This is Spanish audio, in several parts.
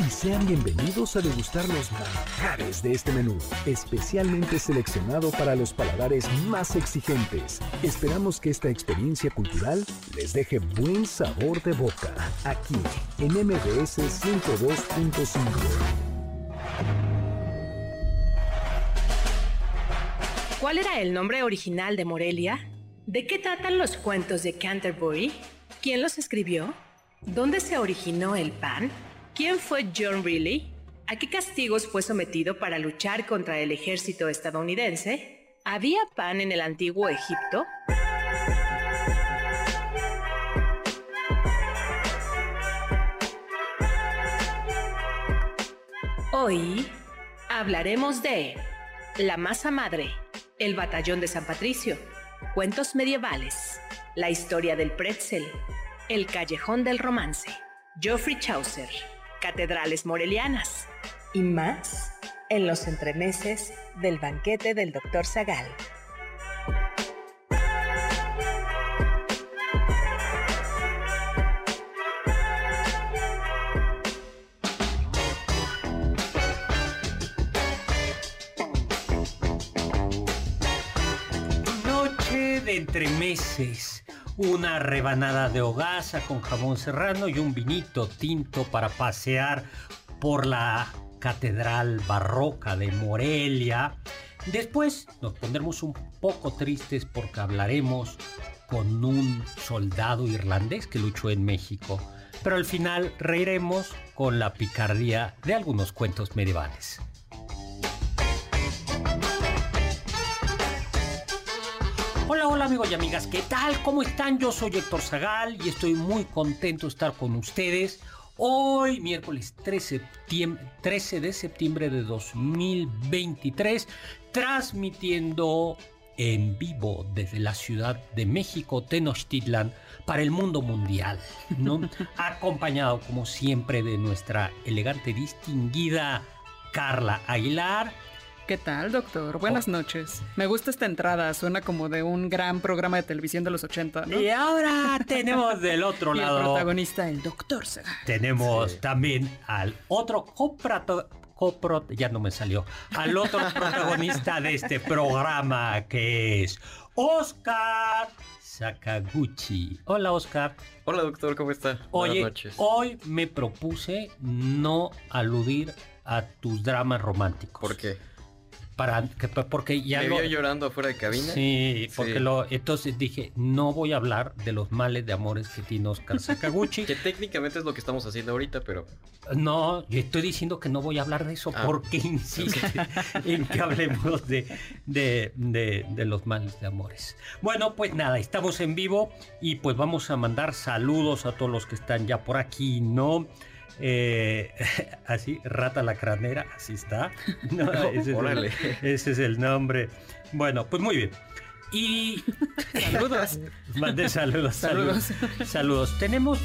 Y sean bienvenidos a degustar los manjares de este menú, especialmente seleccionado para los paladares más exigentes. Esperamos que esta experiencia cultural les deje buen sabor de boca, aquí en MBS 102.5. ¿Cuál era el nombre original de Morelia? ¿De qué tratan los cuentos de Canterbury? ¿Quién los escribió? ¿Dónde se originó el pan? ¿Quién fue John Reilly? ¿A qué castigos fue sometido para luchar contra el ejército estadounidense? ¿Había pan en el antiguo Egipto? Hoy hablaremos de la masa madre, el batallón de San Patricio, cuentos medievales, la historia del pretzel, el callejón del romance, Geoffrey Chaucer catedrales morelianas y más en los entremeses del banquete del Dr. Zagal. Noche de entremeses una rebanada de hogaza con jamón serrano y un vinito tinto para pasear por la catedral barroca de Morelia. Después nos pondremos un poco tristes porque hablaremos con un soldado irlandés que luchó en México. Pero al final reiremos con la picardía de algunos cuentos medievales. Hola, hola amigos y amigas, ¿qué tal? ¿Cómo están? Yo soy Héctor Zagal y estoy muy contento de estar con ustedes. Hoy, miércoles 13, 13 de septiembre de 2023, transmitiendo en vivo desde la Ciudad de México, Tenochtitlan, para el mundo mundial, ¿no? Acompañado, como siempre, de nuestra elegante, distinguida Carla Aguilar ¿Qué tal, doctor? Buenas oh. noches. Me gusta esta entrada, suena como de un gran programa de televisión de los 80, ¿no? Y ahora tenemos del otro lado. El protagonista, el doctor Tenemos también al otro coprato, copro, ya no me salió, al otro protagonista de este programa que es Oscar Sakaguchi. Hola, Oscar. Hola, doctor, ¿cómo está? Buenas noches. Hoy me propuse no aludir a tus dramas románticos. ¿Por qué? Para porque ya ¿Me vio llorando afuera de cabina? Sí, porque lo entonces dije, no voy a hablar de los males de amores que tiene Oscar Sakaguchi. que técnicamente es lo que estamos haciendo ahorita, pero no, yo estoy diciendo que no voy a hablar de eso ah. porque insiste en que hablemos de, de, de, de los males de amores. Bueno, pues nada, estamos en vivo y pues vamos a mandar saludos a todos los que están ya por aquí, ¿no? Eh, así, Rata la Cranera, así está. ese, es el, nombre. Bueno, pues muy bien. Y. Saludos. Mandé saludos, saludos. Saludos. Tenemos.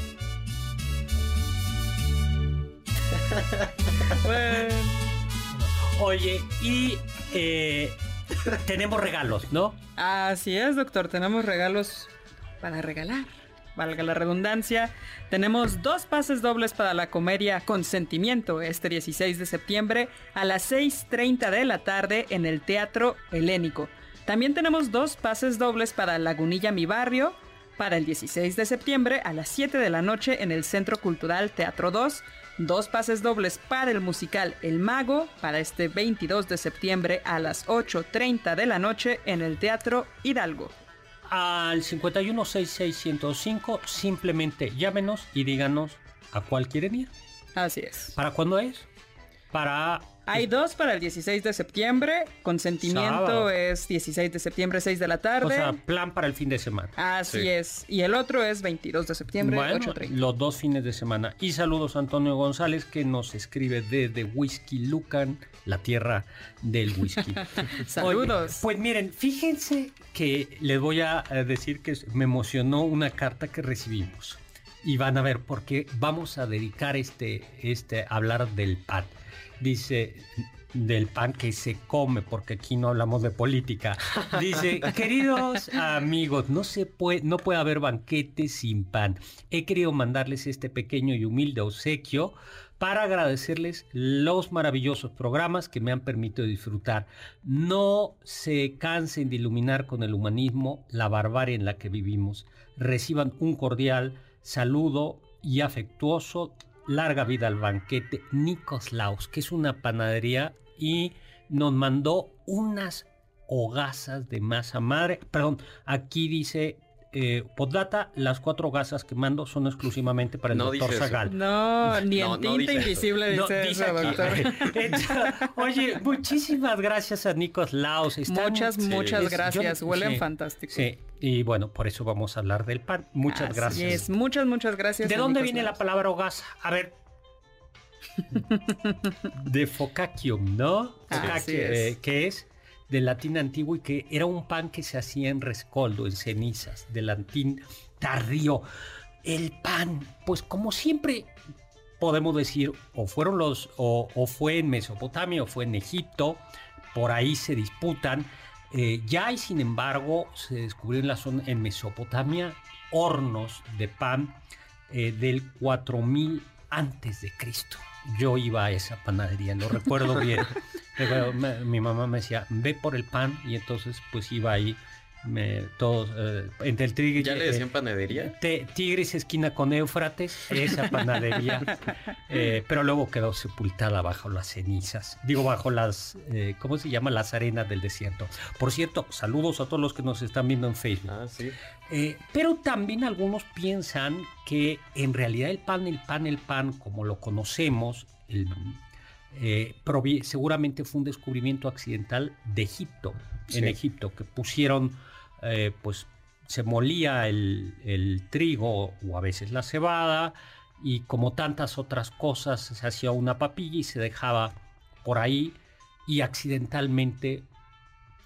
Oye, y eh, tenemos regalos, ¿no? Así es, doctor. Tenemos regalos para regalar valga la redundancia, tenemos dos pases dobles para la comedia Consentimiento este 16 de septiembre a las 6.30 de la tarde en el Teatro Helénico. También tenemos dos pases dobles para Lagunilla Mi Barrio para el 16 de septiembre a las 7 de la noche en el Centro Cultural Teatro 2 dos pases dobles para el musical El Mago para este 22 de septiembre a las 8.30 de la noche en el Teatro Hidalgo. Al 516605 simplemente llámenos y díganos a cuál quieren ir. Así es. ¿Para cuándo es? Para Hay dos para el 16 de septiembre. Consentimiento Sábado. es 16 de septiembre, 6 de la tarde. o sea, plan para el fin de semana. Así Sí. es. Y el otro es 22 de septiembre, Bueno, 8.30. los dos fines de semana. Y saludos a Antonio González que nos escribe desde Whisky Lucan, la tierra del whisky. Saludos. Oye, pues miren, fíjense que les voy a decir que me emocionó una carta que recibimos. Y van a ver por qué vamos a dedicar este, este, a hablar del pan. Dice, del pan que se come, porque aquí no hablamos de política. Dice, queridos amigos, no se puede, no puede haber banquete sin pan. He querido mandarles este pequeño y humilde obsequio para agradecerles los maravillosos programas que me han permitido disfrutar. No se cansen de iluminar con el humanismo la barbarie en la que vivimos. Reciban un cordial saludo y afectuoso larga vida al banquete Nikos Laus, que es una panadería y nos mandó unas hogazas de masa madre. Perdón, aquí dice eh, Poddata, las cuatro hogazas que mando son exclusivamente para el No doctor eso. Zagal. No, ni No, en no tinta dice eso. invisible No, dice, eso, doctor. Oye, muchísimas gracias a Nikos. Están- Muchas, muchas gracias. yo- Huelen sí, fantástico. Sí, y bueno, por eso vamos a hablar del pan. Muchas Así gracias. es. Muchas, muchas gracias. ¿De dónde Nikos viene la palabra hogaza? A ver. De focaccium, ¿no? Es. eh, que es del latín antiguo y que era un pan que se hacía en rescoldo, en cenizas, del latín tardío. El pan, pues como siempre podemos decir, o fueron los, o, fue en Mesopotamia, o fue en Egipto, por ahí se disputan. Eh, ya hay, sin embargo, se descubrió en la zona, en Mesopotamia, hornos de pan eh, del 4000 antes de Cristo. Yo iba a esa panadería, lo recuerdo bien. Mi mamá me decía, ve por el pan, y entonces pues iba ahí, me, todos, eh, entre el tigre. ¿Ya le eh, decían panadería? Te- Tigris esquina con Éufrates, esa panadería, eh, pero luego quedó sepultada bajo las cenizas, digo bajo las, eh, ¿cómo se llama? Las arenas del desierto. Por cierto, saludos a todos los que nos están viendo en Facebook. Ah, sí. Eh, pero también algunos piensan que en realidad el pan, el pan, el pan, como lo conocemos, el, eh, seguramente fue un descubrimiento accidental de Egipto, en. Egipto, que pusieron, eh, pues se molía el, el trigo o a veces la cebada y como tantas otras cosas se hacía una papilla y se dejaba por ahí y accidentalmente...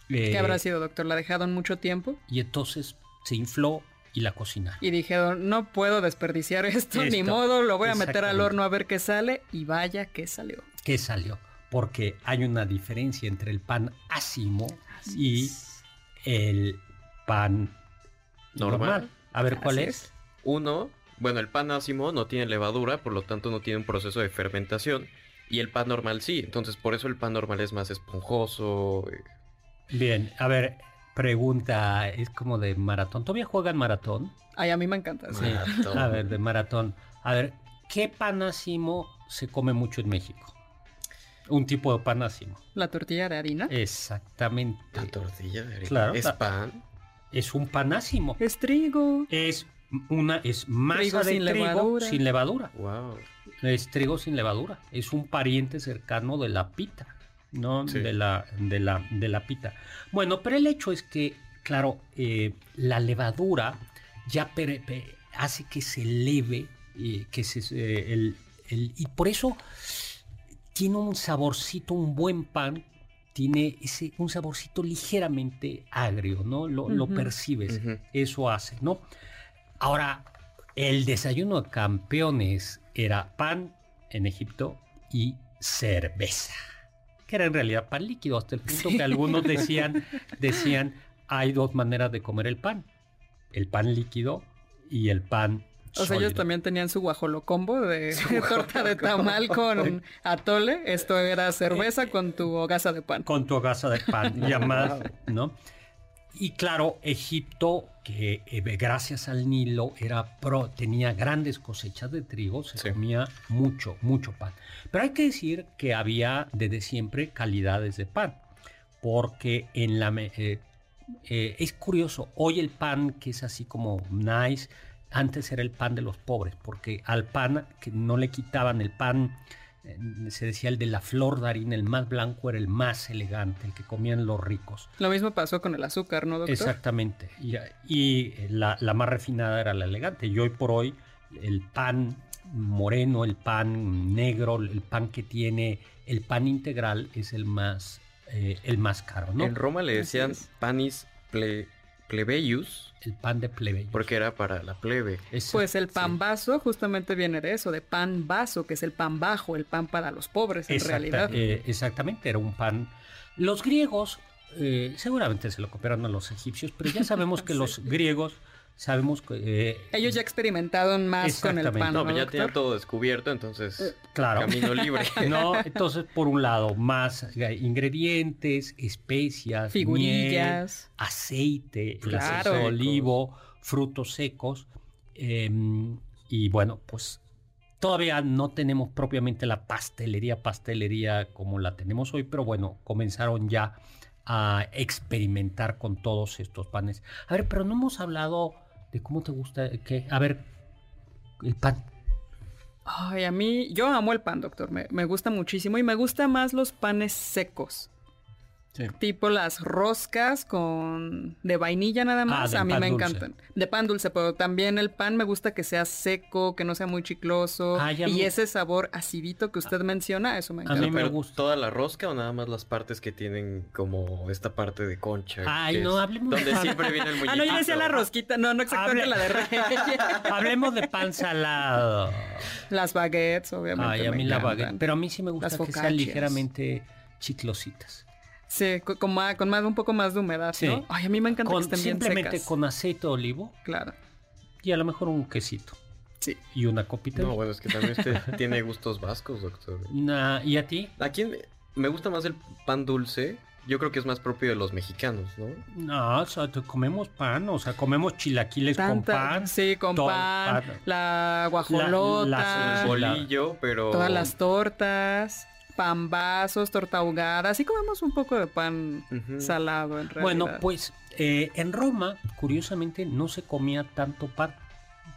¿Qué eh, habrá sido, doctor? ¿La dejaron mucho tiempo? y entonces se infló y la cocinaron. Y dijeron, no puedo desperdiciar esto, ni modo, lo voy a meter al horno a ver qué sale. Y vaya que salió. ¿Qué salió? Porque hay una diferencia entre el pan ácimo y el pan normal. Normal. A ver, ¿cuál Así es? Uno, bueno, el pan ácimo no tiene levadura, por lo tanto no tiene un proceso de fermentación. Y el pan normal sí, entonces por eso el pan normal es más esponjoso. eh, Bien, a ver, pregunta, es como de maratón. ¿Todavía juegan maratón? Ay, a mí me encanta. sí. Maratón. A ver, de maratón. A ver, ¿qué pan ácimo se come mucho en México? Un tipo de pan ácimo. La tortilla de harina. Exactamente. La tortilla de harina. Claro, ¿Es la- pan? Es un pan ácimo. Es trigo. Es una es masa Trigo de sin trigo levadura. sin levadura. Wow. Es trigo sin levadura. Es un pariente cercano de la pita, ¿no? Sí. De, la, de, la, de la pita. Bueno, pero el hecho es que, claro, eh, la levadura ya hace que se eleve, eh, que se, eh, el, el- y por eso tiene un saborcito, un buen pan, tiene ese, un saborcito ligeramente agrio, ¿no? Lo, lo percibes, eso hace, ¿no? Ahora, el desayuno de campeones era pan en Egipto y cerveza, que era en realidad pan líquido, hasta el punto que algunos decían, decían, hay dos maneras de comer el pan, el pan líquido y el pan O sea, ellos también tenían su guajolocombo de torta de tamal con atole. Esto era cerveza con tu hogaza de pan. con tu hogaza de pan llamada, ¿no? Y claro, Egipto, que eh, gracias al Nilo era pro, tenía grandes cosechas de trigo, se comía mucho, mucho pan. Pero hay que decir que había desde siempre calidades de pan, porque en la... Eh, eh, es curioso, hoy el pan que es así como nice, antes era el pan de los pobres, porque al pan que no le quitaban el pan se decía el de la flor de harina, el más blanco era el más elegante, el que comían los ricos. Lo mismo pasó con el azúcar, ¿no, doctor? Exactamente. Y, la, más refinada era la elegante. Y hoy por hoy el pan moreno, el pan negro, el pan que tiene el pan integral es el más, eh, el más caro, ¿no? En Roma le decían panis ple plebeius. El pan de plebeyo. Porque era para la plebe. pues el pan vaso justamente viene de eso, de pan vaso, que es el pan bajo, el pan para los pobres en realidad. Eh, exactamente, era un pan. Los griegos eh, seguramente se lo copiaron a los egipcios, pero ya sabemos que los griegos sabemos que... Eh, Ellos ya experimentaron más con el pan. No, ya tenían todo descubierto, entonces eh, claro. camino libre. no, entonces por un lado, más ingredientes, especias, figurillas, aceite, aceite de olivo, frutos secos. Em, y bueno, pues todavía no tenemos propiamente la pastelería, pastelería como la tenemos hoy, pero bueno, comenzaron ya a experimentar con todos estos panes. A ver, pero no hemos hablado de cómo te gusta, que, a ver, el pan. Ay, a mí, yo amo el pan, doctor, me, me gusta muchísimo y me gustan más los panes secos. Tipo las roscas con de vainilla nada ah, más, a mí me encantan. De pan dulce, pero también el pan me gusta que sea seco, que no sea muy chicloso ah, y ese sabor acidito que usted menciona, eso me encanta. A mí me gusta toda la rosca o nada más las partes que tienen como esta parte de concha. Ay, no, hablemos donde siempre viene el Ah, no, yo decía la rosquita, no, no exactamente la de Hablemos de pan salado. Las baguettes, obviamente. Ay, a mí la baguette, pero a mí sí me gusta que sean ligeramente chiclositas. Sí, con, más, con más, un poco más de humedad, ¿no? Ay, a mí me encanta que estén Simplemente con aceite de olivo. Claro. Y a lo mejor un quesito. Sí. Y una copita. No, bueno, es que también usted tiene gustos vascos, doctor. ¿Y a ti? ¿A quién me gusta más el pan dulce? Yo creo que es más propio de los mexicanos, ¿no? No, o sea, comemos pan, o sea, comemos chilaquiles con pan. Sí, con pan, la guajolota, el bolillo, pero... Todas las tortas pambazos, torta ahogada, así comemos un poco de pan salado en realidad. Bueno, pues eh, en Roma, curiosamente, no se comía tanto pan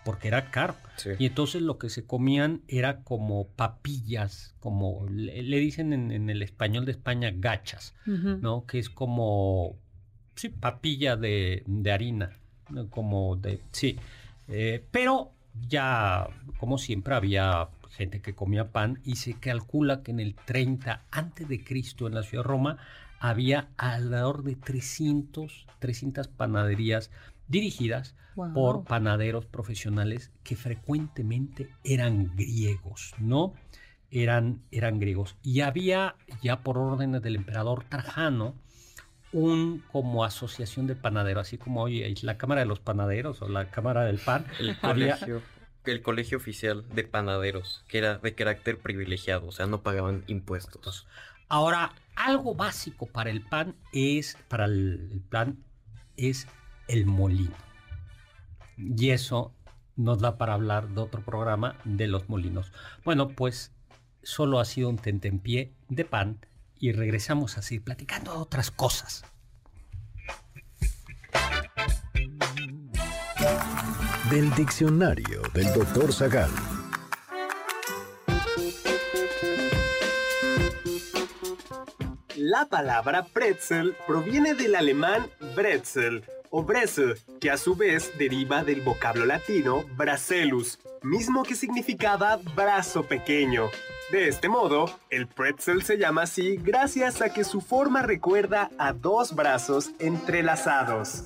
porque era caro. Y entonces lo que se comían era como papillas, como le, dicen en, el español de España gachas, ¿no? Que es como, sí, papilla de, harina, como de, sí. Eh, pero ya, como siempre, había gente que comía pan y se calcula que en el 30 antes de Cristo en la ciudad de Roma había alrededor de 300, 300 panaderías dirigidas por panaderos profesionales que frecuentemente eran griegos, ¿no? Eran, eran griegos. Y había ya por órdenes del emperador Trajano un como asociación de panaderos, así como hoy la Cámara de los Panaderos o la Cámara del Pan. El colegio el colegio oficial de panaderos, que era de carácter privilegiado, o sea, no pagaban impuestos. Ahora, algo básico para el pan es, para el, pan, es el molino. Y eso nos da para hablar de otro programa de los molinos. Bueno, pues solo ha sido un tentempié de pan y regresamos a seguir platicando de otras cosas. Del diccionario del doctor Zagal. La palabra pretzel proviene del alemán Bretzel o Bresel, que a su vez deriva del vocablo latino bracellus, mismo que significaba brazo pequeño. De este modo, el pretzel se llama así gracias a que su forma recuerda a dos brazos entrelazados.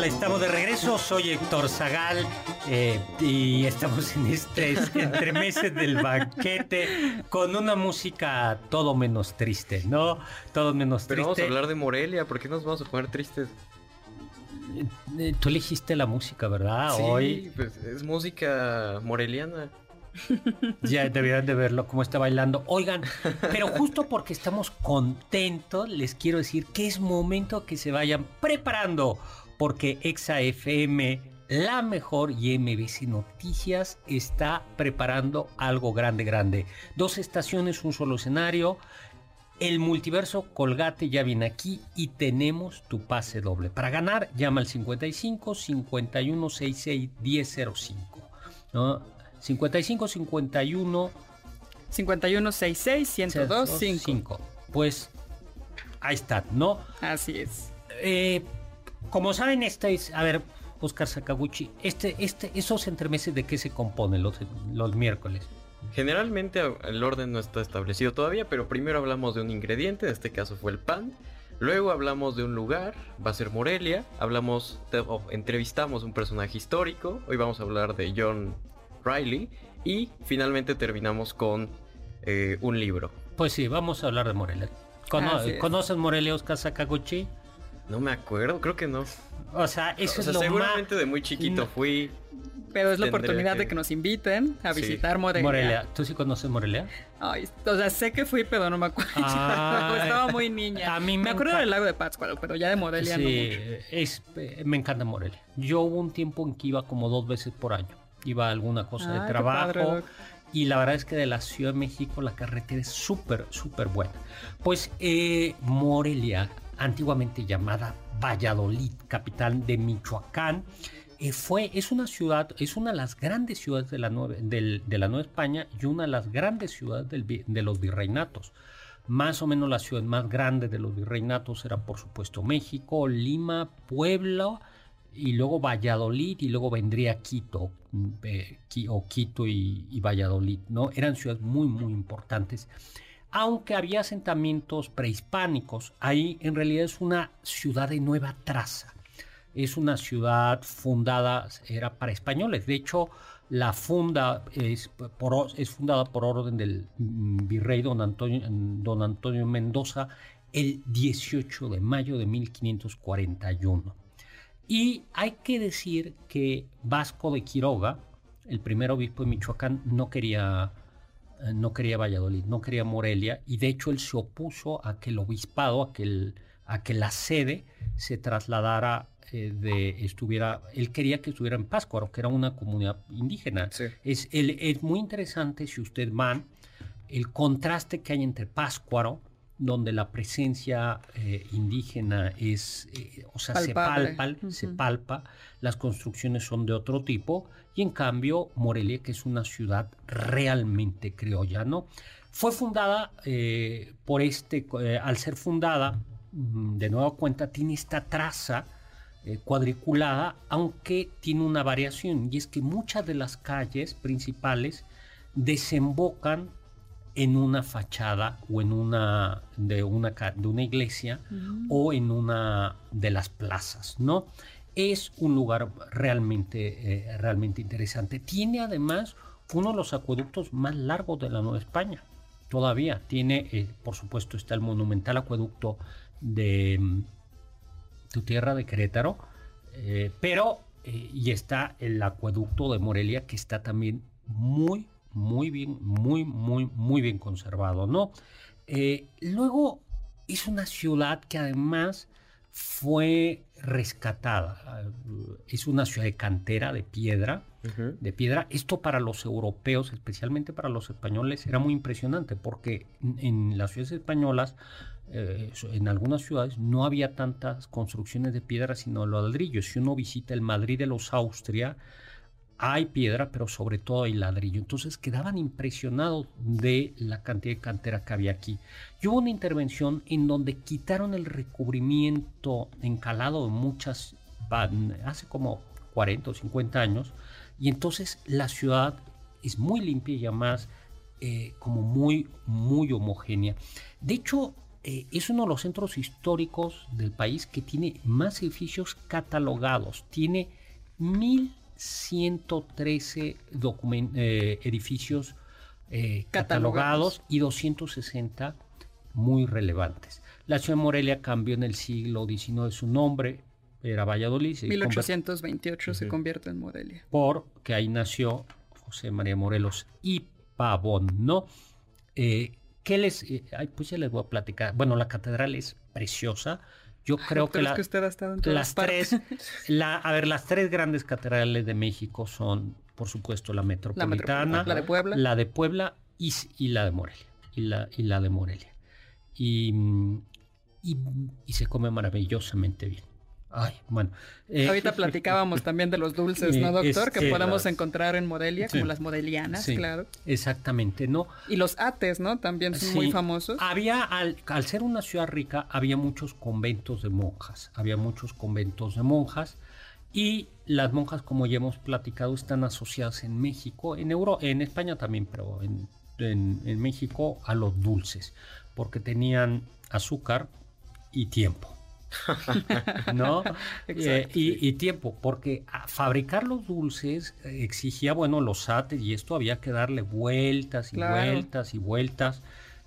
Hola, estamos de regreso. Soy Héctor Zagal eh, y estamos en este entre meses del banquete con una música todo menos triste, ¿no? Todo menos Pero triste. vamos a hablar de Morelia, ¿por qué nos vamos a poner tristes? Eh, Tú elegiste la música, ¿verdad? sí, Hoy pues, es música moreliana. ya deberían de verlo cómo está bailando. Oigan, pero justo porque estamos contentos, les quiero decir que es momento que se vayan preparando porque Exa FM, la mejor y MBC Noticias está preparando algo grande, grande. Dos estaciones, un solo escenario. El multiverso Colgate ya viene aquí y tenemos tu pase doble. Para ganar, llama al 55 51 66 1005. ¿no? 55 51 5166 1025. 5. Pues ahí está, ¿no? Así es. Eh, como saben, este es, a ver, Oscar Sakaguchi, este, este, esos entremeses de qué se componen los, los miércoles. Generalmente el orden no está establecido todavía, pero primero hablamos de un ingrediente, en este caso fue el pan. Luego hablamos de un lugar, va a ser Morelia. Hablamos, de- entrevistamos un personaje histórico. Hoy vamos a hablar de John Riley. Y finalmente terminamos con eh, un libro. Pues sí, vamos a hablar de Morelia. Cono- Así es. ¿Conocen Morelia, Oscar Sakaguchi? No me acuerdo, creo que no. O sea, eso o sea, es lo seguramente más... de muy chiquito No. fui. Pero es la oportunidad que- de que nos inviten a Sí. visitar Morelia. Morelia. ¿Tú sí conoces Morelia? Ay, o sea, sé que fui, pero no me acuerdo. Ay. Estaba muy niña. A mí me acuerdo del lago de Pátzcuaro, pero ya de Morelia no Sí, mucho. es, eh, me encanta Morelia. Yo hubo un tiempo en que iba como dos veces por año. Iba a alguna cosa Ay, de qué trabajo. padre, y la verdad es que de la Ciudad de México la carretera es súper, súper buena. Pues eh, Morelia, antiguamente llamada Valladolid, capital de Michoacán, eh, fue, es una ciudad, es una de las grandes ciudades de la, Nueva, de la Nueva España y una de las grandes ciudades del de los virreinatos. Más o menos la ciudad más grande de los virreinatos era por supuesto México, Lima, Puebla y luego Valladolid y luego vendría Quito, mm, eh, o Quito y, y Valladolid, ¿no? Eran ciudades muy, muy importantes. Aunque había asentamientos prehispánicos, ahí en realidad es una ciudad de nueva traza. Es una ciudad fundada, era para españoles. De hecho, la funda es, por, fundada por orden del mm, virrey don Antonio, don Antonio Mendoza el 18 de mayo de 1541. Y hay que decir que Vasco de Quiroga, el primer obispo de Michoacán, no quería, no quería Valladolid, no quería Morelia, y de hecho él se opuso a que el obispado, a que, el- a que la sede se trasladara eh, de estuviera, él quería que estuviera en Pátzcuaro, que era una comunidad indígena. Sí. Es, el- es muy interesante si usted van el contraste que hay entre Pátzcuaro, donde la presencia eh, indígena es, eh, o sea, Palpable. se palpa, se palpa, las construcciones son de otro tipo, y en cambio Morelia, que es una ciudad realmente criolla, ¿no? Fue fundada eh, por este, al ser fundada, mm, de nueva cuenta, tiene esta traza cuadriculada, aunque tiene una variación, y es que muchas de las calles principales desembocan en una fachada o en una de una, de una iglesia o en una de las plazas, ¿no? Es un lugar realmente, eh, realmente interesante. Tiene además uno de los acueductos más largos de la Nueva España. Todavía tiene, eh, por supuesto, está el monumental acueducto de mm, tu tierra de Querétaro, eh, pero y está el acueducto de Morelia que está también muy, muy bien, muy, muy, muy bien conservado, ¿no? Eh, luego es una ciudad que además fue rescatada. Es una ciudad de cantera, de piedra, de piedra. Esto para los europeos, especialmente para los españoles, era muy impresionante porque en, las ciudades españolas, eh, en algunas ciudades, no había tantas construcciones de piedra, sino de ladrillo. Si uno visita el Madrid de los Austria, hay piedra, pero sobre todo hay ladrillo. Entonces quedaban impresionados de la cantidad de cantera que había aquí. Hubo una intervención en donde quitaron el recubrimiento encalado de muchas, hace como 40 o 50 años, y entonces la ciudad es muy limpia y además eh, como muy, muy homogénea. De hecho, eh, es uno de los centros históricos del país que tiene más edificios catalogados. Tiene mil 113 eh, edificios eh, catalogados. y 260 muy relevantes. La ciudad de Morelia cambió en el siglo XIX su nombre, era Valladolid. 1828 se convierte en Morelia. Porque ahí nació José María Morelos y Pavón, ¿no? Eh, ¿Qué les...? pues ya les voy a platicar. Bueno, la catedral es preciosa. Yo creo que, las tres, a ver, las tres grandes catedrales de México son, por supuesto, la metropolitana, la, de Puebla, la de Puebla y, la de Morelia, y la, y la de Morelia. Y, y, se come maravillosamente bien. Ay, bueno. Eh, Ahorita platicábamos también de los dulces, ¿no, doctor? que podemos encontrar en Morelia, como las modelianas, claro. Exactamente, ¿no? Y los ates, ¿no? También son muy famosos. Había, al, ser una ciudad rica, había muchos conventos de monjas. Había muchos conventos de monjas. Y las monjas, como ya hemos platicado, están asociadas en México, en, Euro, en España también, pero en, en México a los dulces, porque tenían azúcar y tiempo. ¿No? Eh, y, tiempo, porque fabricar los dulces exigía, bueno, los ates y esto había que darle vueltas y vueltas y vueltas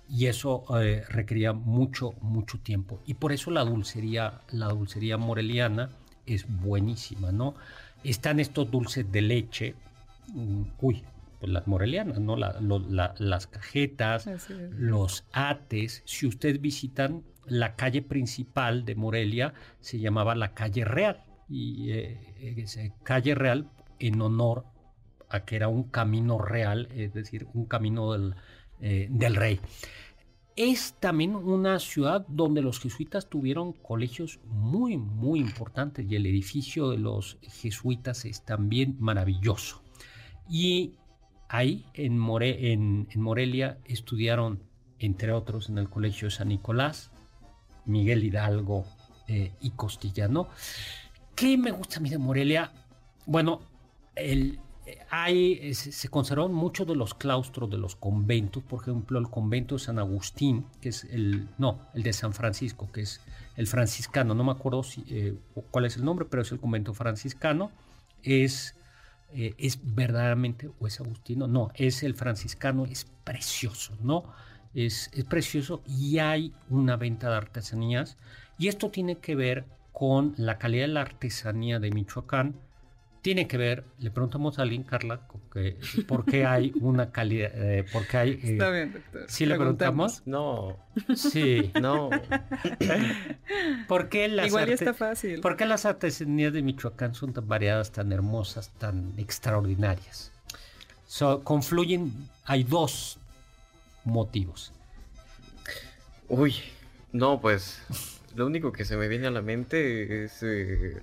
y eso eh, requería mucho, mucho tiempo. Y por eso la dulcería, la dulcería moreliana es buenísima, ¿no? Están estos dulces de leche, mm, uy, pues las morelianas, ¿no? las cajetas, los ates. Si ustedes visitan la calle principal de Morelia se llamaba la calle Real y eh, calle Real en honor a que era un camino real, es decir, un camino del, eh, del rey. Es también una ciudad donde los jesuitas tuvieron colegios muy, muy importantes y el edificio de los jesuitas es también maravilloso. Y ahí en, en Morelia estudiaron, entre otros, en el Colegio San Nicolás, Miguel Hidalgo eh, y Costillano. ¿Qué me gusta a mí de Morelia? Bueno, el, hay, se conservaron muchos de los claustros de los conventos, por ejemplo, el convento de San Agustín, que es el, no, el de San Francisco, que es el franciscano, no me acuerdo si, eh, cuál es el nombre, pero es el convento franciscano, es, eh, es verdaderamente, o es agustino, no, es el franciscano, es precioso, ¿no? Es, precioso y hay una venta de artesanías. Y esto tiene que ver con la calidad de la artesanía de Michoacán. Tiene que ver, le preguntamos a alguien, Carla, por qué hay una calidad, eh, por qué hay... Eh, Está bien, doctor. ¿Sí le preguntamos? No. Sí. No. ¿Por qué las Igual ya está fácil. ¿Por qué las artesanías de Michoacán son tan variadas, tan hermosas, tan extraordinarias? confluyen, hay dos motivos? Uy, no, pues lo único que se me viene a la mente es... Eh,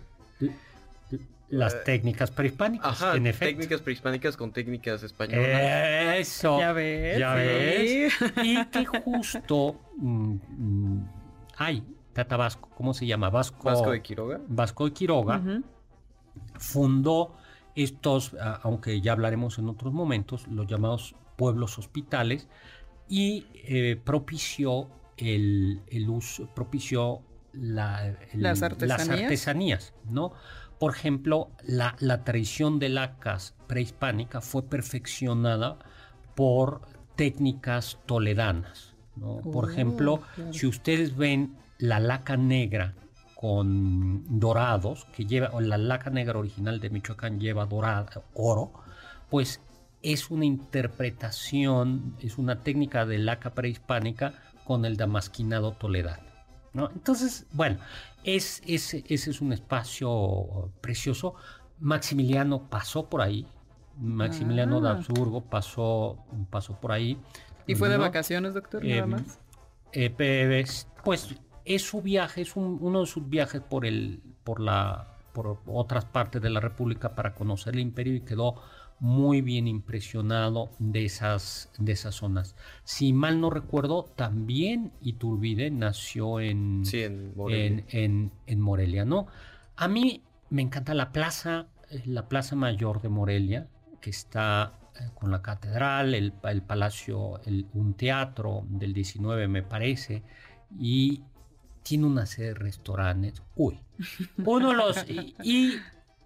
las eh, técnicas prehispánicas, en efecto. técnicas prehispánicas con técnicas españolas. Eso. Ya ves. Ya ves. Y que justo mm, mm, hay Tatabasco, ¿cómo se llama? Vasco, Vasco de Quiroga. Vasco de Quiroga fundó estos, aunque ya hablaremos en otros momentos, los llamados pueblos hospitales, y eh, propició el, uso, propició las, artesanías. ¿no? Por ejemplo, la, tradición de lacas prehispánica fue perfeccionada por técnicas toledanas. por oh, ejemplo, si ustedes ven la laca negra con dorados, que lleva, o la laca negra original de Michoacán lleva dorado, oro, pues es una interpretación, es una técnica de laca prehispánica con el damasquinado toledano. ¿no? Entonces, bueno, es, ese es un espacio precioso. Maximiliano pasó por ahí, Maximiliano de ah. Habsburgo pasó, pasó por ahí. ¿Y fue de vacaciones, doctor? Nada em, más. Eh, pues es su viaje, es uno de sus viajes por, el, por, la, por otras partes de la República para conocer el imperio y quedó muy bien impresionado de esas, de esas zonas. Si mal no recuerdo, también Iturbide nació en, en, Morelia. ¿no? A mí me encanta la plaza, eh, la plaza mayor de Morelia, que está eh, con la catedral, el, palacio, un teatro del 19 me parece, y tiene una serie de restaurantes. Uy, uno de los... y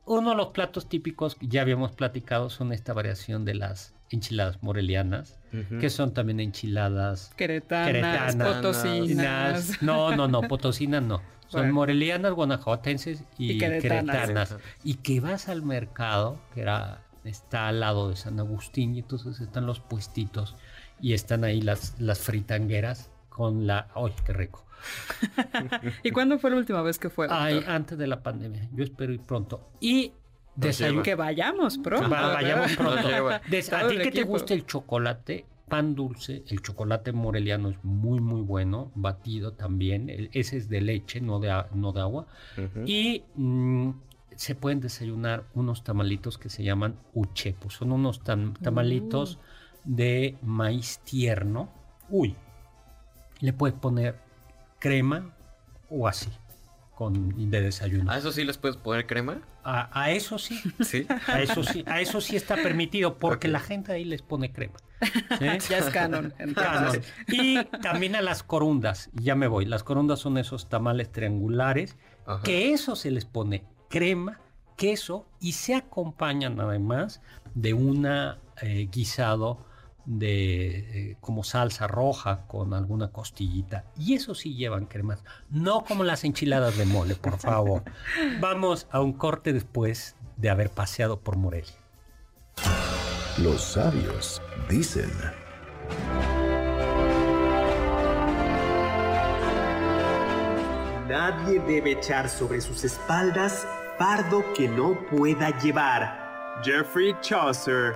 uno de los platos típicos que ya habíamos platicado son esta variación de las enchiladas morelianas, que son también enchiladas queretanas, potosinas. No, no, no, potosinas no. Son morelianas, guanajuatenses y, queretanas. Y que vas al mercado, que era, está al lado de San Agustín, y entonces están los puestitos y están ahí las, las fritangueras con la... ¡Ay, qué rico! ¿Y cuándo fue la última vez que fue? Ay, antes de la pandemia. Yo espero ir pronto. Y desayuno. Que vayamos pronto. vayamos pronto. ¿A ti que te gusta el chocolate? Pan dulce, el chocolate moreliano es muy, muy bueno, batido también. Ese es de leche, no de, no de agua. Y mm, se pueden desayunar unos tamalitos que se llaman uchepos. Son unos tamalitos uh. de maíz tierno. Uy, le puedes poner crema o así, con, de desayuno. ¿A eso sí les puedes poner crema? A, eso sí. Sí. A eso sí, a eso sí está permitido, porque la gente ahí les pone crema. ya es canon, Y también a las corundas, ya me voy. Las corundas son esos tamales triangulares, que eso se les pone crema, queso y se acompañan además de una eh, guisado de eh, como salsa roja con alguna costillita. Y eso sí llevan cremas. No como las enchiladas de mole, por favor. Vamos a un corte después de haber paseado por Morelia. Los sabios dicen. Nadie debe echar sobre sus espaldas fardo que no pueda llevar. Jeffrey Chaucer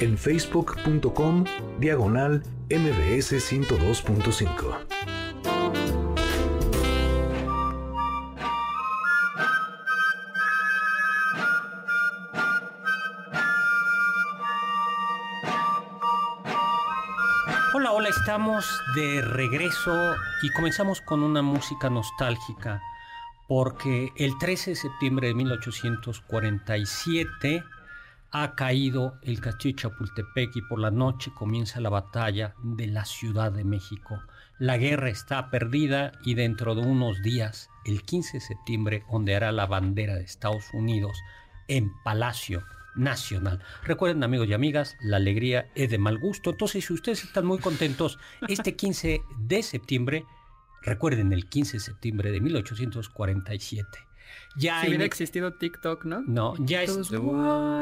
en facebook.com diagonal mbs 102.5. Hola, hola, estamos de regreso y comenzamos con una música nostálgica porque el 13 de septiembre de 1847 ha caído el castillo Chapultepec y por la noche comienza la batalla de la Ciudad de México. La guerra está perdida y dentro de unos días, el 15 de septiembre, ondeará la bandera de Estados Unidos en Palacio Nacional. Recuerden amigos y amigas, la alegría es de mal gusto. Entonces, si ustedes están muy contentos, este 15 de septiembre, recuerden el 15 de septiembre de 1847 ya si hubiera existido TikTok, ¿no? No, ya es.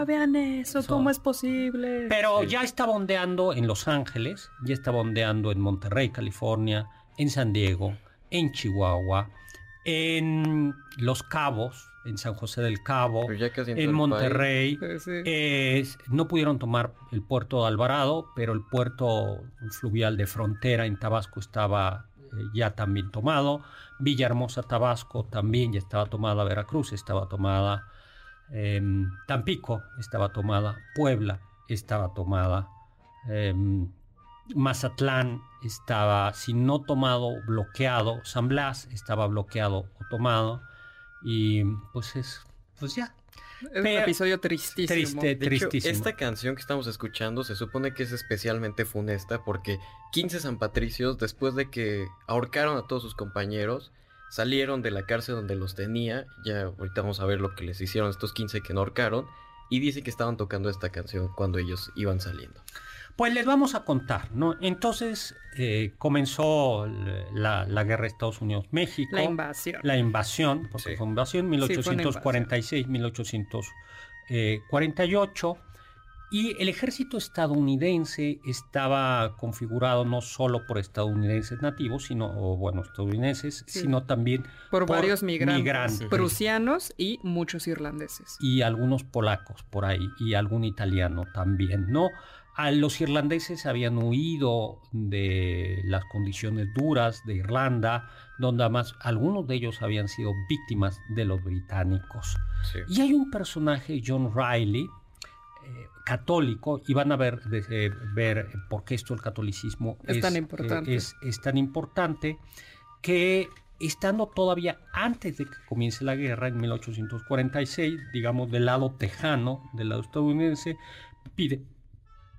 vean eso, ¿cómo es posible? Pero ya está bondeando en Los Ángeles, ya está bondeando en Monterrey, California, en San Diego, en Chihuahua, en Los Cabos, en San José del Cabo, en Monterrey. no pudieron tomar el puerto de Alvarado, pero el puerto fluvial de frontera en Tabasco estaba ya también tomado. Villahermosa, Tabasco también ya estaba tomada, Veracruz estaba tomada, em, Tampico estaba tomada, Puebla estaba tomada, em, Mazatlán estaba, si no tomado, bloqueado. San Blas estaba bloqueado o tomado. Y pues es, pues ya. Es un episodio tristísimo. Triste, De hecho, tristísimo. esta canción que estamos escuchando se supone que es especialmente funesta porque 15 San Patricios, después de que ahorcaron a todos sus compañeros, salieron de la cárcel donde los tenía. Ya ahorita vamos a ver lo que les hicieron estos 15 que no ahorcaron. Y dice que estaban tocando esta canción cuando ellos iban saliendo. Pues les vamos a contar, ¿no? Entonces eh, comenzó la, la guerra de Estados Unidos-México. La invasión. La invasión, porque Sí. fue invasión, Sí, fue una 1846, 1848. Y el ejército estadounidense estaba configurado no solo por estadounidenses nativos, sino, o bueno, estadounidenses, Sí. sino también Por, varios migrantes, migrantes. prusianos y muchos irlandeses. y algunos polacos por ahí y algún italiano también, ¿no? A los irlandeses habían huido de las condiciones duras de Irlanda, donde además algunos de ellos habían sido víctimas de los británicos. Sí. Y hay un personaje, John Riley, eh, católico, y van a ver, de- eh, ver por qué esto el catolicismo Es tan importante. es- es tan importante, que estando todavía antes de que comience la guerra, en 1846, digamos del lado tejano, del lado estadounidense, pide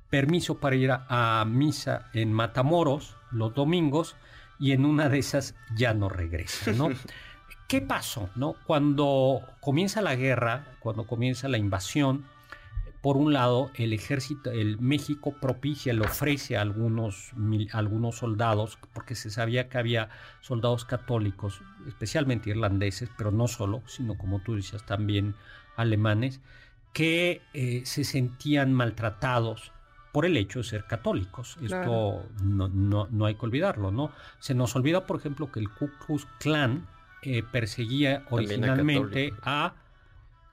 permiso para ir a, a misa en Matamoros los domingos y en una de esas ya no regresa, ¿no? ¿Qué pasó, no? Cuando comienza la guerra, cuando comienza la invasión, por un lado, el ejército, el México propicia, le ofrece a algunos, mil- algunos soldados, porque se sabía que había soldados católicos, especialmente irlandeses, pero no solo, sino como tú decías también alemanes, que eh, se sentían maltratados por el hecho de ser católicos. Esto Claro. no, no- no hay que olvidarlo, ¿no? Se nos olvida, por ejemplo, que el Ku Klux Klan eh, perseguía También originalmente a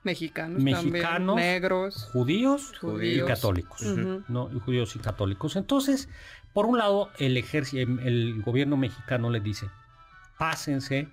Mexicanos, Mexicanos, también, negros. judíos, y católicos. ¿no? Y judíos y católicos. Entonces, por un lado, el ejército, el gobierno mexicano les dice, pásense.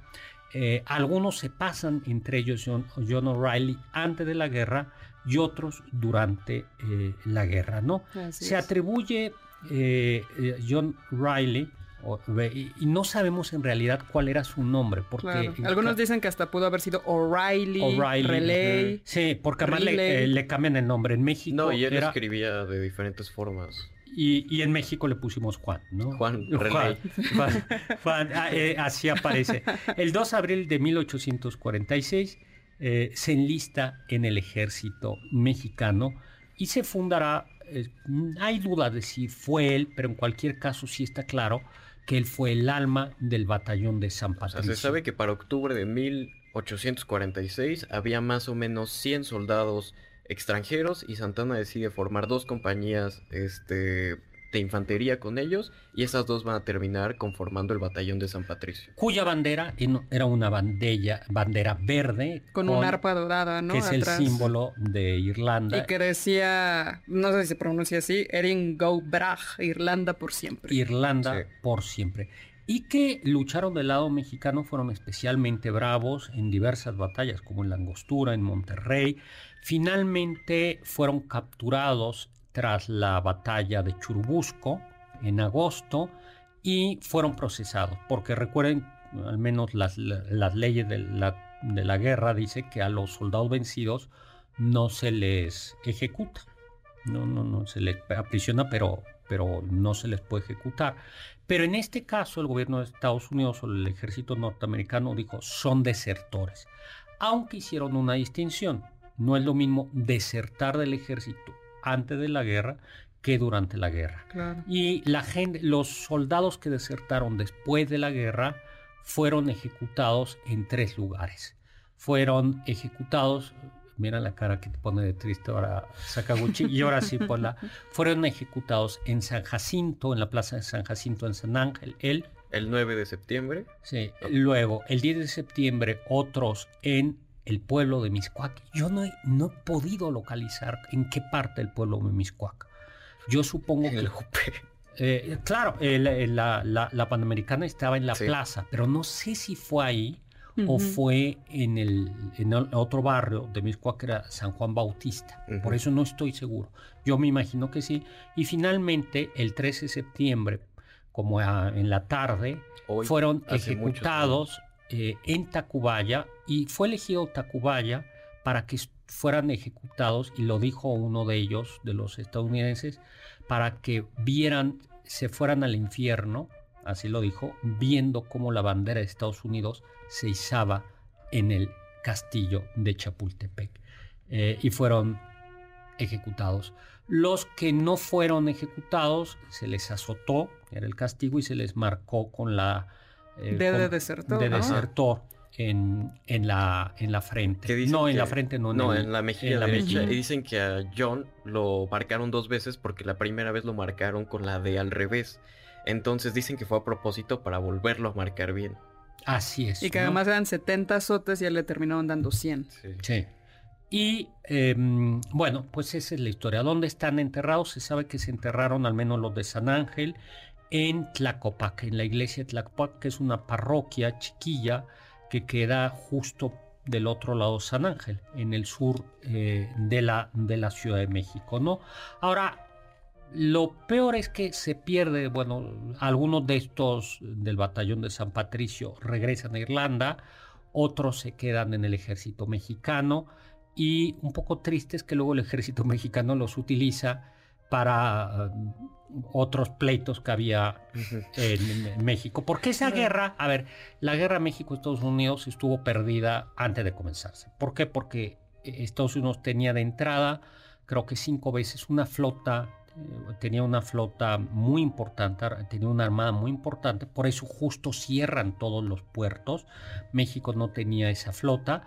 Eh, algunos se pasan, entre ellos John, John O'Reilly, antes de la guerra y otros durante eh, la guerra, ¿no? Así se es. atribuye eh, John Riley o- y, no sabemos en realidad cuál era su nombre porque Claro. Algunos dicen que hasta pudo haber sido O'Reilly, O'Reilly, Relay. Sí, porque además le, eh, cambian el nombre. En México No, y él era- escribía de diferentes formas. Y, y en México le pusimos Juan, ¿no? Juan Juan. Juan- Juan, ah, eh, así aparece. El 2 de abril de 1846 eh, se enlista en el ejército mexicano y se fundará, eh, mm, hay duda de si fue él, pero en cualquier caso sí está claro que él fue el alma del batallón de San O sea, Patricio. se sabe que para octubre de 1846 había más o menos 100 soldados extranjeros y Santana decide formar dos compañías este, de infantería con ellos y esas dos van a terminar conformando el batallón de San Patricio. cuya bandera era una bandera, bandera verde Con, un arpa dorada, ¿no? que es Atrás. el símbolo de Irlanda. Y que decía, no sé si se pronuncia así, Erin Go Bragh, Irlanda por siempre. Irlanda Sí. por siempre. Y que lucharon del lado mexicano fueron especialmente bravos en diversas batallas, como en La Angostura, en Monterrey. Finalmente fueron capturados tras la batalla de Churubusco en agosto y fueron procesados, porque recuerden, al menos las, la- las leyes de la, de la guerra dice que a los soldados vencidos no se les ejecuta. No, no, no, se les aprisiona, pero, pero no se les puede ejecutar. Pero en este caso, el gobierno de Estados Unidos o el ejército norteamericano dijo, son desertores. Aunque hicieron una distinción. No es lo mismo desertar del ejército antes de la guerra que durante la guerra. Claro. Y la gente, los soldados que desertaron después de la guerra fueron ejecutados en tres lugares. Fueron ejecutados, mira la cara que te pone de triste ahora Sakaguchi, y ahora sí ponla. Fueron ejecutados en San Jacinto, en la plaza de San Jacinto en San Ángel, él. El 9 de septiembre, Sí. Luego, el 10 de septiembre, otros en el pueblo de Miscuac. Yo no he, no he podido localizar en qué parte del pueblo de Miscuac. Yo supongo que eh, claro, eh, la, la- la- Panamericana estaba en la Sí. plaza, pero no sé si fue ahí o fue en el, en el otro barrio de Miscuac, que era San Juan Bautista. Por eso no estoy seguro. Yo me imagino que sí. Y finalmente, el 13 de septiembre, como a- en la tarde, Hoy, fueron ejecutados eh, en Tacubaya y fue elegido Tacubaya para que fueran ejecutados, y lo dijo uno de ellos, de los estadounidenses, para que vieran, se fueran al infierno, así lo dijo, viendo cómo la bandera de Estados Unidos se izaba en el castillo de Chapultepec. Eh, y fueron ejecutados. Los que no fueron ejecutados se les azotó, era el castigo, y se les marcó con la... eh, de con- desertor, de en, en, la, en la frente. No, en la frente, no, en, No, en la mejilla en la mejilla. Y dicen que a John lo marcaron dos veces porque la primera vez lo marcaron con la D al revés. Entonces dicen que fue a propósito para volverlo a marcar bien. Así es. Y que ¿no? además eran 70 azotes y ya le terminaron dando 100. Sí. Y eh, bueno, pues esa es la historia. ¿Dónde están enterrados? Se sabe que se enterraron al menos los de San Ángel en Tlacopac, en la iglesia de Tlacopac, que es una parroquia chiquilla que queda justo del otro lado de San Ángel, en el sur eh, de, la, de la Ciudad de México, ¿no? Ahora, lo peor es que se pierde, bueno, algunos de estos del batallón de San Patricio regresan a Irlanda, otros se quedan en el ejército mexicano y un poco triste es que luego el ejército mexicano los utiliza para otros pleitos que había en, en México. Porque esa guerra, a ver, la guerra México-Estados Unidos estuvo perdida antes de comenzarse. ¿Por qué? Porque eh, Estados Unidos tenía de entrada, creo que cinco veces, una flota, eh, tenía una flota muy importante, tenía una armada muy importante, por eso justo cierran todos los puertos. México no tenía esa flota.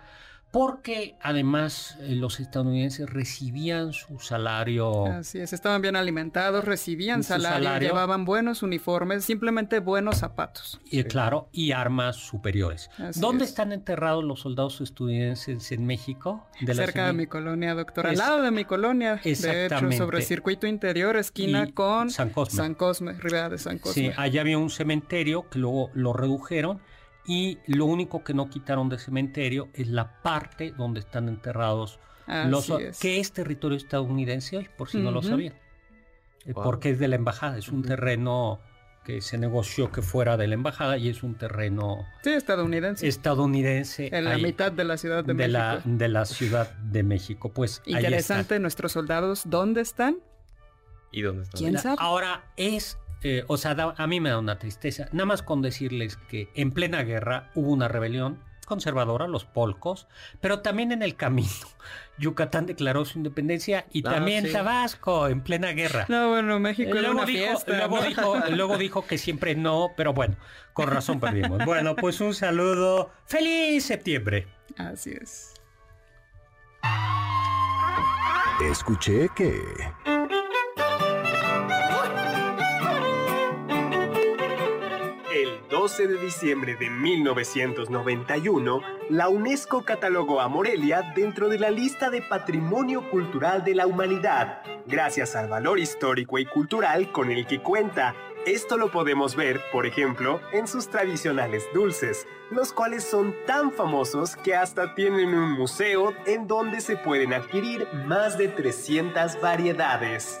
Porque además eh, los estadounidenses recibían su salario Así es, estaban bien alimentados, recibían salario, salario. llevaban buenos uniformes, simplemente buenos zapatos. Y claro, y armas superiores. Así ¿Dónde es. están enterrados los soldados estadounidenses en México? De la Cerca de mi colonia, doctor. Al lado de mi colonia. De hecho, Exactamente. sobre el circuito interior, esquina Y con San Cosme. San Cosme, Ribera de San Sí, Cosme. allá había un cementerio que luego lo redujeron y lo único que no quitaron del cementerio es la parte donde están enterrados Así los es. que es territorio estadounidense hoy, por si no lo sabían. Eh, Wow. Porque es de la embajada, es un terreno que se negoció que fuera de la embajada y es un terreno Sí, estadounidense. estadounidense en la ahí, mitad de la Ciudad de, de la, México. de la Ciudad de México. Pues ahí está. Interesante, nuestros soldados, ¿dónde están? ¿Y dónde están? ¿Quién sabe? Ahora es, eh, o sea, da- a mí me da una tristeza. Nada más con decirles que en plena guerra hubo una rebelión conservadora, los polcos, pero también en el camino. Yucatán declaró su independencia y Ah, también sí. Tabasco en plena guerra. No, bueno, México era Luego una dijo, fiesta. luego, ¿no? dijo, luego dijo que siempre no, pero bueno, con razón perdimos. Bueno, pues un saludo. ¡Feliz septiembre! Así es. Escuché que... 12 de diciembre de 1991, la UNESCO catalogó a Morelia dentro de la lista de Patrimonio Cultural de la Humanidad, gracias al valor histórico y cultural con el que cuenta. Esto lo podemos ver, por ejemplo, en sus tradicionales dulces, los cuales son tan famosos que hasta tienen un museo en donde se pueden adquirir más de 300 variedades.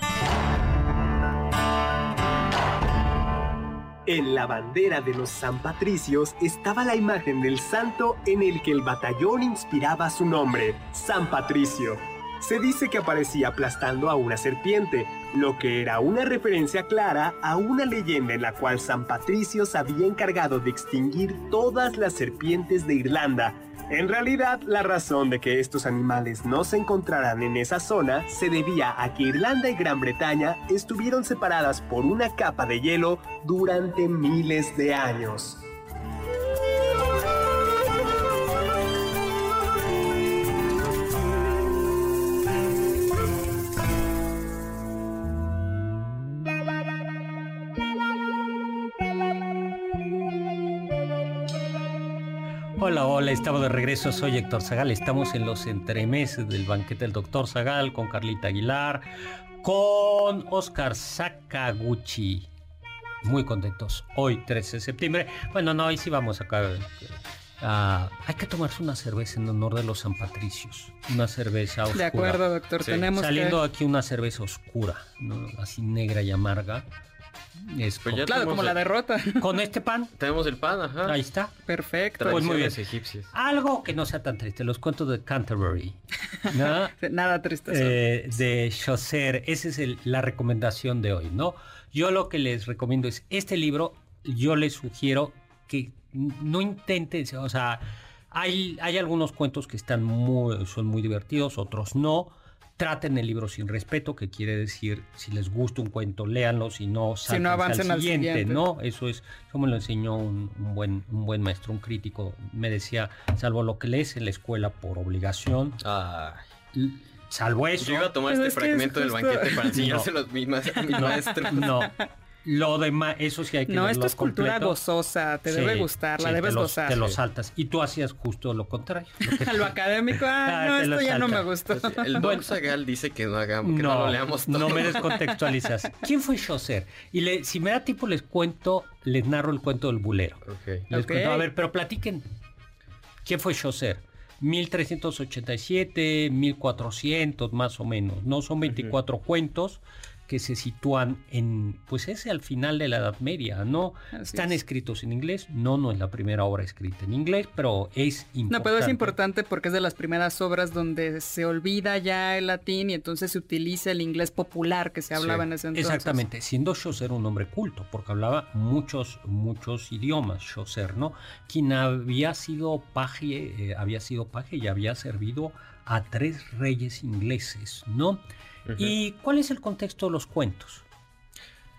En la bandera de los San Patricios estaba la imagen del santo en el que el batallón inspiraba su nombre, San Patricio. se dice que aparecía aplastando a una serpiente, lo que era una referencia clara a una leyenda en la cual San Patricio se había encargado de extinguir todas las serpientes de Irlanda. En realidad, la razón de que estos animales no se encontraran en esa zona se debía a que Irlanda y Gran Bretaña estuvieron separadas por una capa de hielo durante miles de años. Estamos de regreso, soy Héctor Zagal, estamos en los entremeses del banquete del doctor Zagal con Carlita Aguilar, con Oscar Sakaguchi. Muy contentos, hoy 13 de septiembre. Bueno, no, hoy sí vamos acá. Ah, hay que tomarse una cerveza en honor de los San Patricios, una cerveza oscura. De acuerdo, doctor, Sí. tenemos Saliendo que... aquí una cerveza oscura, ¿no? así negra y amarga. Es Pues con- Claro, como la derrota. con este pan, Tenemos el pan, ajá. ahí está. Perfecto. Pues muy bien. egipcias. Algo que no sea tan triste, los cuentos de Canterbury. ¿no? Nada triste. Eh, de Chaucer. Esa es el- la recomendación de hoy, ¿no? Yo lo que les recomiendo es este libro. Yo les sugiero que no intenten, o sea, hay, hay algunos cuentos que están muy, son muy divertidos, otros no. Traten el libro sin respeto, que quiere decir, si les gusta un cuento, léanlo, si no, Si no, avancen al siguiente. ¿no? Eso es, como lo enseñó un, un buen, un buen maestro, un crítico, me decía, salvo lo que lees en la escuela por obligación, l- salvo eso. Yo iba a tomar este es que es fragmento del banquete para enseñárselo a mi, ma- a mi maestro. No, lo demás, eso sí hay que No, verlo esto es cultura completo. gozosa, te Sí, debe gustar, la sí, debes te los- gozar. Te lo saltas. Y tú hacías justo lo contrario. lo lo académico, ah, Ah, no, esto ya no me gustó. El Don Zagal dice que no hagamos, que no, No, lo leamos todo. no me descontextualizas. ¿Quién fue Chaucer? Y le- si me da tiempo les cuento, les narro el cuento del bulero. Ok. Les Ok. cuento, a ver, pero platiquen. ¿Quién fue Chaucer? 1387, 1400 más o menos. No son 24 cuentos que se sitúan en, pues ese al final de la Edad Media, ¿no? Así Están es. escritos en inglés, no, no es la primera obra escrita en inglés, pero es importante. No, pero es importante porque es de las primeras obras donde se olvida ya el latín y entonces se utiliza el inglés popular que se hablaba Sí, en ese entonces. Exactamente, siendo Chaucer un hombre culto, porque hablaba muchos, muchos idiomas, Chaucer, ¿no? Quien había sido paje, eh, había sido paje y había servido a tres reyes ingleses, ¿no? ¿Y cuál es el contexto de los cuentos?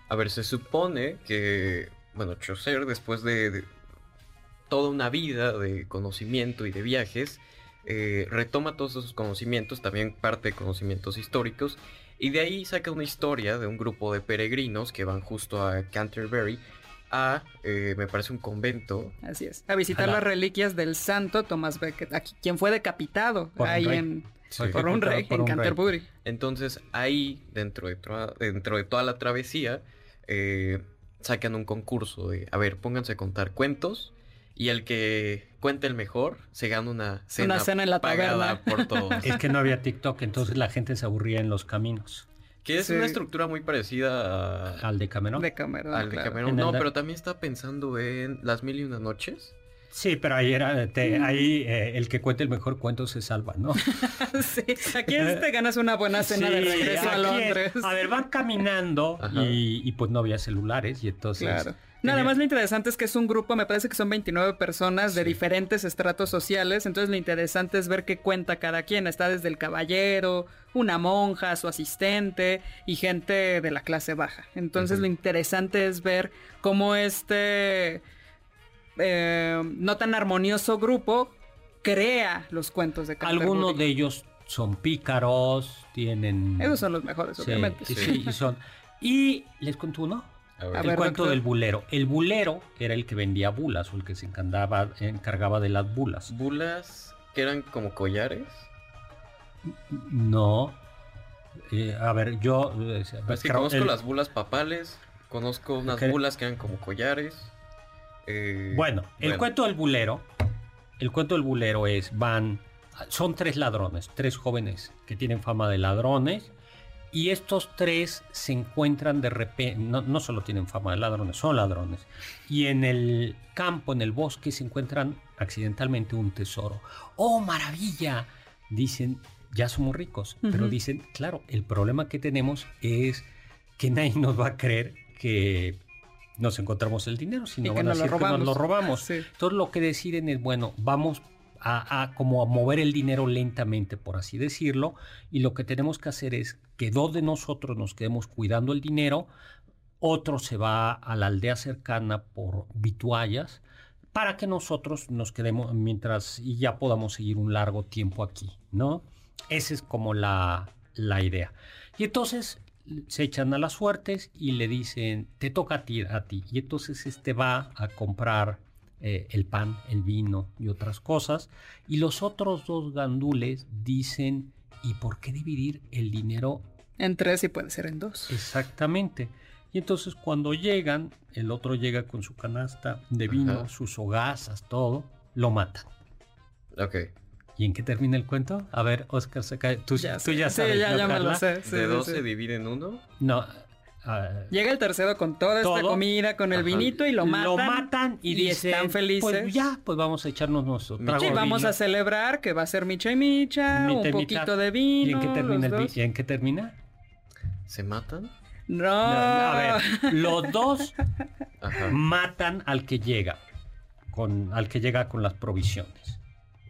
A ver, se supone que, bueno, Chaucer, después de, de toda una vida de conocimiento y de viajes, eh, retoma todos esos conocimientos, también parte de conocimientos históricos, y de ahí saca una historia de un grupo de peregrinos que van justo a Canterbury a, eh, me parece, un convento. Así es. A visitar Ojalá. las reliquias del santo Thomas Becket, aquí, quien fue decapitado ahí rey. en, Sí. por un rey Por en un rey. Canterbury. Entonces ahí, dentro de, toda- dentro de toda la travesía, eh, sacan un concurso de, a ver, pónganse a contar cuentos y el que cuente el mejor se gana una cena, Una cena en la pagada taberna. por todos. Es que no había TikTok, entonces la gente se aburría en los caminos. que es Sí. una estructura muy parecida a- Al de Cameron. De Cameron. al de claro. Cameron. No, de- pero también está pensando en Las Mil y Una Noches. Sí, pero ahí era, te- ahí eh, el que cuente el mejor cuento se salva, ¿no? sí, aquí es- te ganas una buena cena de Sí, regreso a es- Londres. A ver, van caminando y, y pues no había celulares y entonces... Claro. Nada más lo interesante es que es un grupo, me parece que son 29 personas de Sí. diferentes estratos sociales, entonces lo interesante es ver qué cuenta cada quien. Está desde el caballero, una monja, su asistente y gente de la clase baja. Entonces lo interesante es ver cómo este eh, no tan armonioso grupo crea los cuentos de Canterbury. Algunos de ellos son pícaros, tienen... Esos son los mejores, Sí, obviamente. sí, Sí. y son... Y les cuento uno. A ver. A el ver, cuento doctor. del bulero. El bulero era el que vendía bulas o el que se encargaba, encargaba de las bulas. Bulas que eran como collares. No. Eh, a ver, yo... eh, Es que creo- conozco el- las bulas papales, conozco unas bulas que eran como collares. Eh, Bueno, el bueno. cuento del bulero, el cuento del bulero es, van, son tres ladrones, tres jóvenes que tienen fama de ladrones, y estos tres se encuentran de repente, no, no solo tienen fama de ladrones, son ladrones, y en el campo, en el bosque, se encuentran accidentalmente un tesoro. ¡Oh, maravilla! Dicen, ya somos ricos. Pero dicen, claro, el problema que tenemos es que nadie nos va a creer que nos encontramos el dinero, sino van a lo decir que nos lo robamos. Sí. Entonces lo que deciden es, bueno, vamos a, a como a mover el dinero lentamente, por así decirlo, y lo que tenemos que hacer es que dos de nosotros nos quedemos cuidando el dinero, otro se va a la aldea cercana por vituallas, para que nosotros nos quedemos mientras y ya podamos seguir un largo tiempo aquí, ¿no? Esa es como la, la idea. Y entonces se echan a las suertes y le dicen, te toca a ti, a ti. Y entonces este va a comprar eh, el pan, el vino y otras cosas. Y los otros dos gandules dicen, ¿y por qué dividir el dinero En tres y puede ser en dos. Exactamente. Y entonces cuando llegan, el otro llega con su canasta de vino, Ajá. sus hogazas, todo, lo matan. Ok. ¿Y en qué termina el cuento? A ver, Oscar, se cae. Tú Ya tú sé. ya Sí, sabes. ya, ¿no, ya me lo sé. sí, ¿De sí, dos sí. se divide en uno? No. ah, Llega el tercero con toda esta comida, con el Ajá. vinito y lo matan. Lo matan y, y dicen, están felices. Pues ya, pues vamos a echarnos nuestro Sí, trago Sí, vamos vino". a celebrar que va a ser micha y micha, un mitad. poquito de vino. ¿Y en qué termina el. ¿Y en qué termina? ¿Se matan? No. No, a ver, los dos Ajá. matan al que llega, con, al que llega con las provisiones.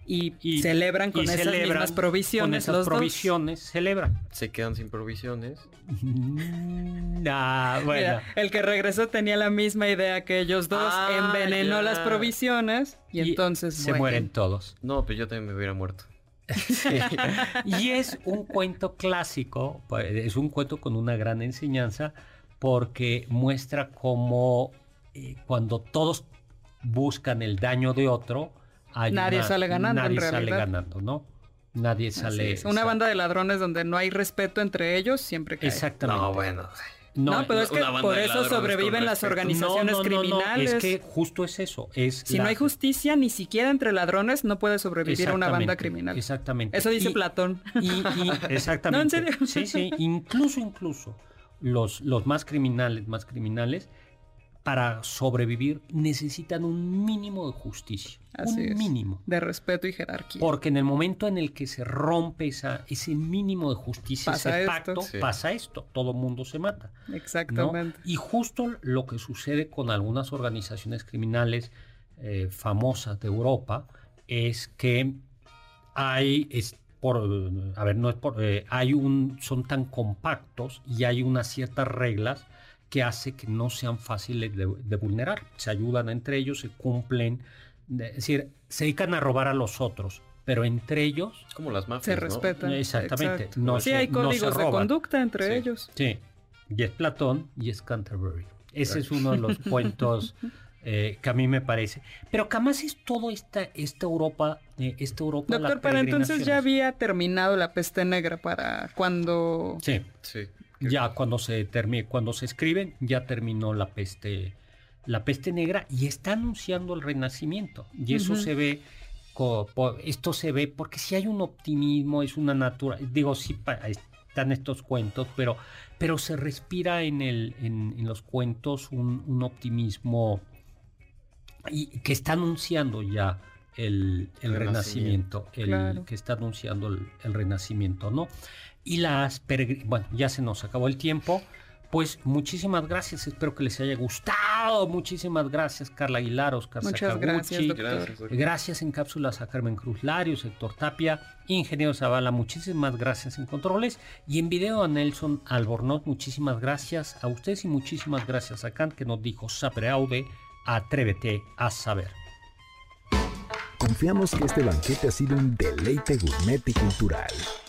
Y, Y- celebran con y esas celebran mismas provisiones. Con esas los dos. provisiones celebran. Se quedan sin provisiones. Mm, ah, bueno. Mira, el que regresó tenía la misma idea que ellos dos, Ah, envenenó ya. las provisiones y, entonces se mueren todos. No, pues yo también me hubiera muerto. Y es un cuento clásico, pues, es un cuento con una gran enseñanza porque muestra cómo eh, cuando todos buscan el daño de otro, Nadie una- sale ganando, en Nadie sale realidad. ganando, ¿no? Nadie sale. es. Una banda de ladrones donde no hay respeto entre ellos siempre cae. Exactamente. No, bueno. No, pero es que por eso sobreviven las organizaciones No, no, no, no, criminales. Es que justo es eso. Es Si la- no hay justicia, ni siquiera entre ladrones no puede sobrevivir una banda criminal. Exactamente. Eso dice Y- Platón. Y, y- exactamente. No, en serio. Sí, sí. Incluso, incluso los, los más criminales, más criminales, para sobrevivir necesitan un mínimo de justicia. Así un es. mínimo. De respeto y jerarquía. Porque en el momento en el que se rompe esa, ese mínimo de justicia, Pasa ese esto. pacto, Sí. pasa esto. Todo mundo se mata. ¿no? Exactamente. Y justo lo que sucede con algunas organizaciones criminales eh, famosas de Europa es que hay, es por, a ver, no es por, eh, hay un, son tan compactos y hay unas ciertas reglas que hace que no sean fáciles de, de vulnerar. Se ayudan entre ellos, se cumplen, de- es decir, se dedican a robar a los otros, pero entre ellos como las mafias, Se ¿no? respetan. Exactamente. Exacto. No sí, se- hay no se códigos de conducta entre Sí. ellos. Sí, y es Platón y es Canterbury. Ese es uno de los cuentos eh, que a mí me parece. Pero que además es todo esta, esta Europa, eh, esta Europa. Doctor, pero entonces ya había terminado la peste negra para cuando... Sí, Sí. Ya cuando se termine, cuando se escriben, ya terminó la peste, la peste negra y está anunciando el renacimiento. Y eso se ve. esto se ve porque si hay un optimismo, es una natura. Digo, sí están estos cuentos, pero, pero se respira en, el, en, en los cuentos un, un optimismo y que está anunciando ya el, el renacimiento, Renacimiento. el, Claro. que está anunciando el, el renacimiento, ¿no? Y las peregri- bueno, ya se nos acabó el tiempo. Pues muchísimas gracias, espero que les haya gustado. Muchísimas gracias, Carla Aguilar, Oscar Muchas Sakaguchi. gracias, doctor. Gracias. en cápsulas a Carmen Cruz Larios, Héctor Tapia, Ingeniero Zavala, muchísimas gracias en controles. Y en video a Nelson Albornoz, muchísimas gracias a ustedes y muchísimas gracias a Kant que nos dijo Sapere Aude, atrévete a saber. Confiamos que este banquete ha sido un deleite gourmet y cultural.